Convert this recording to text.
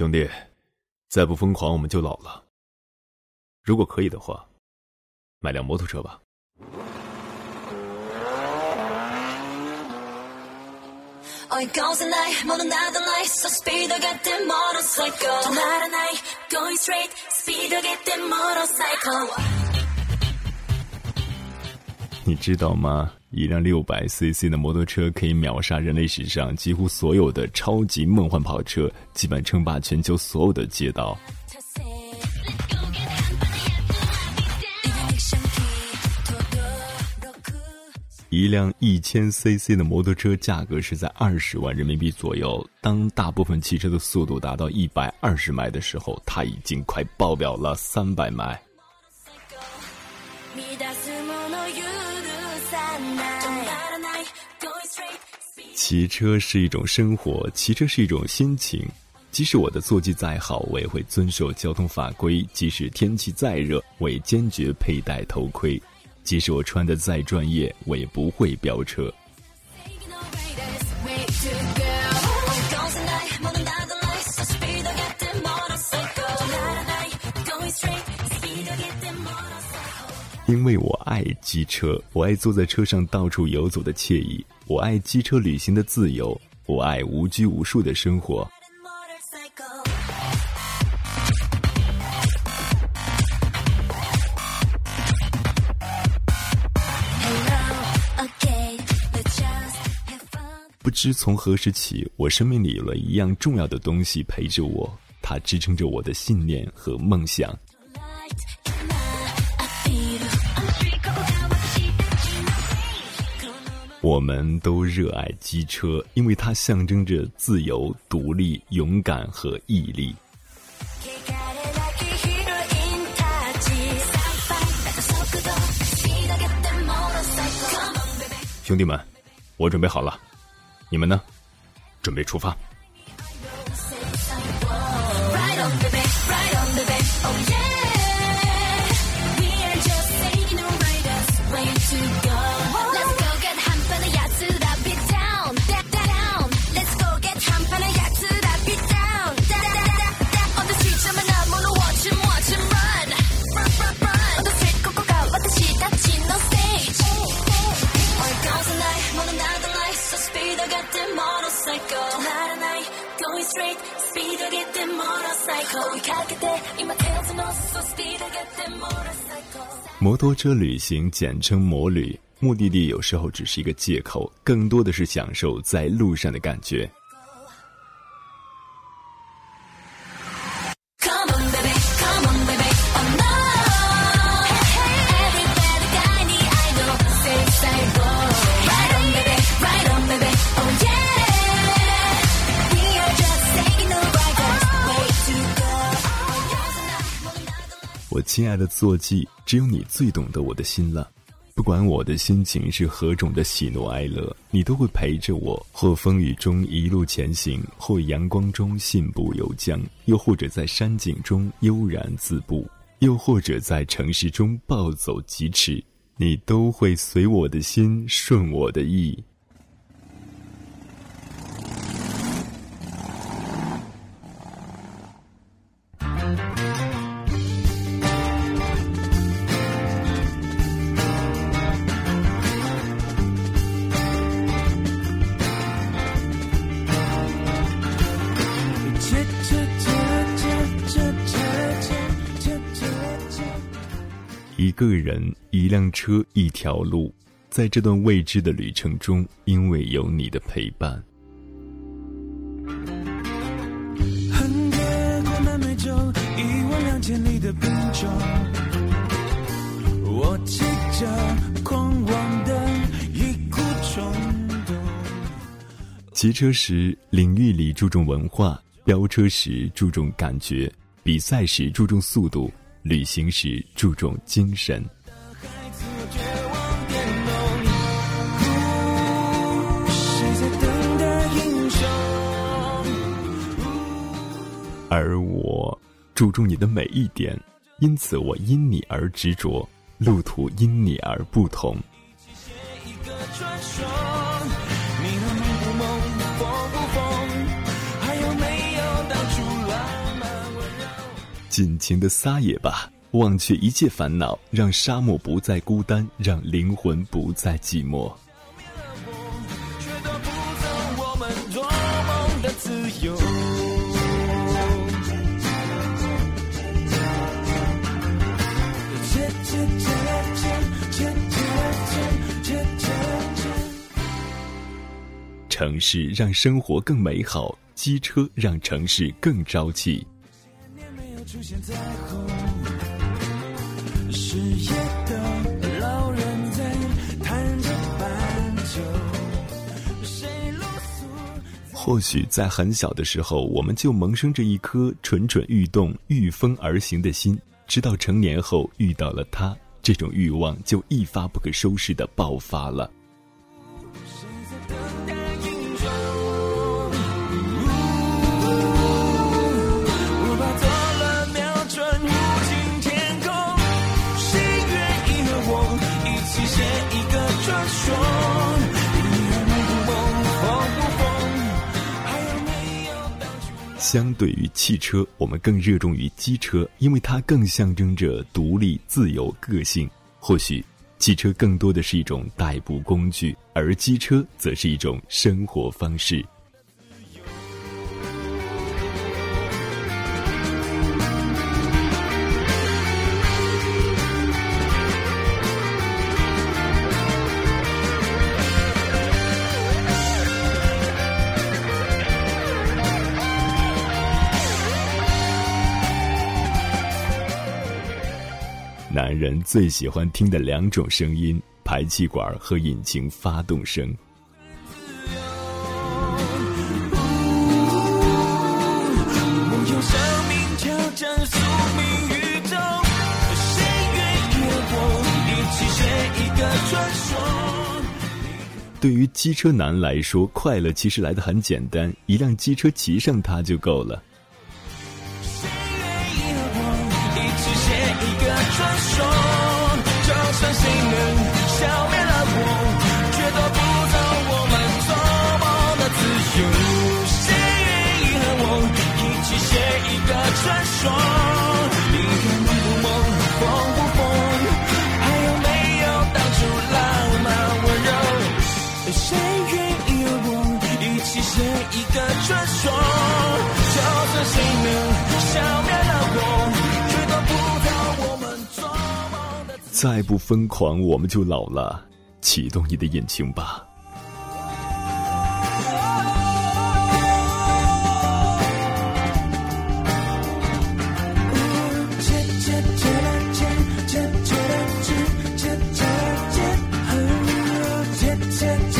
兄弟，再不疯狂我们就老了。如果可以的话，买辆摩托车吧。你知道吗？一辆六百 CC 的摩托车可以秒杀人类史上几乎所有的超级梦幻跑车，基本称霸全球所有的街道。一辆一千 CC 的摩托车价格是在二十万人民币左右。当大部分汽车的速度达到一百二十迈的时候，它已经快爆表了三百迈。骑车是一种生活，骑车是一种心情。即使我的坐骑再好，我也会遵守交通法规；即使天气再热，我也坚决佩戴头盔。即使我穿的再专业，我也不会飙车。因为我爱机车，我爱坐在车上到处游走的惬意，我爱机车旅行的自由，我爱无拘无束的生活。不知从何时起，我生命里有了一样重要的东西陪着我，它支撑着我的信念和梦想。我们都热爱机车，因为它象征着自由、独立、勇敢和毅力。兄弟们，我准备好了。你们呢？准备出发。摩托车旅行简称摩旅，目的地有时候只是一个借口，更多的是享受在路上的感觉。亲爱的坐骑，只有你最懂得我的心了。不管我的心情是何种的喜怒哀乐，你都会陪着我，或风雨中一路前行，或阳光中信步游江，又或者在山景中悠然自步，又或者在城市中暴走疾驰，你都会随我的心，顺我的意。一个人，一辆车，一条路，在这段未知的旅程中，因为有你的陪伴。我骑着狂妄的一股冲动。骑车时，领域里注重文化；飙车时，注重感觉；比赛时，注重速度。旅行时注重精神，而我注重你的每一点，因此我因你而执着，路途因你而不同。尽情的撒野吧，忘却一切烦恼，让沙漠不再孤单，让灵魂不再寂寞。城市让生活更美好，机车让城市更朝气。出现彩虹。失业的老人在弹着伴奏或许在很小的时候，我们就萌生着一颗蠢蠢欲动、御风而行的心，直到成年后遇到了他，这种欲望就一发不可收拾的爆发了。相对于汽车，我们更热衷于机车，因为它更象征着独立、自由、个性。或许，汽车更多的是一种代步工具，而机车则是一种生活方式。男人最喜欢听的两种声音：排气管和引擎发动声。对于机车男来说，快乐其实来的很简单，一辆机车骑上它就够了。再不疯狂，我们就老了。启动你的引擎吧。Yeah.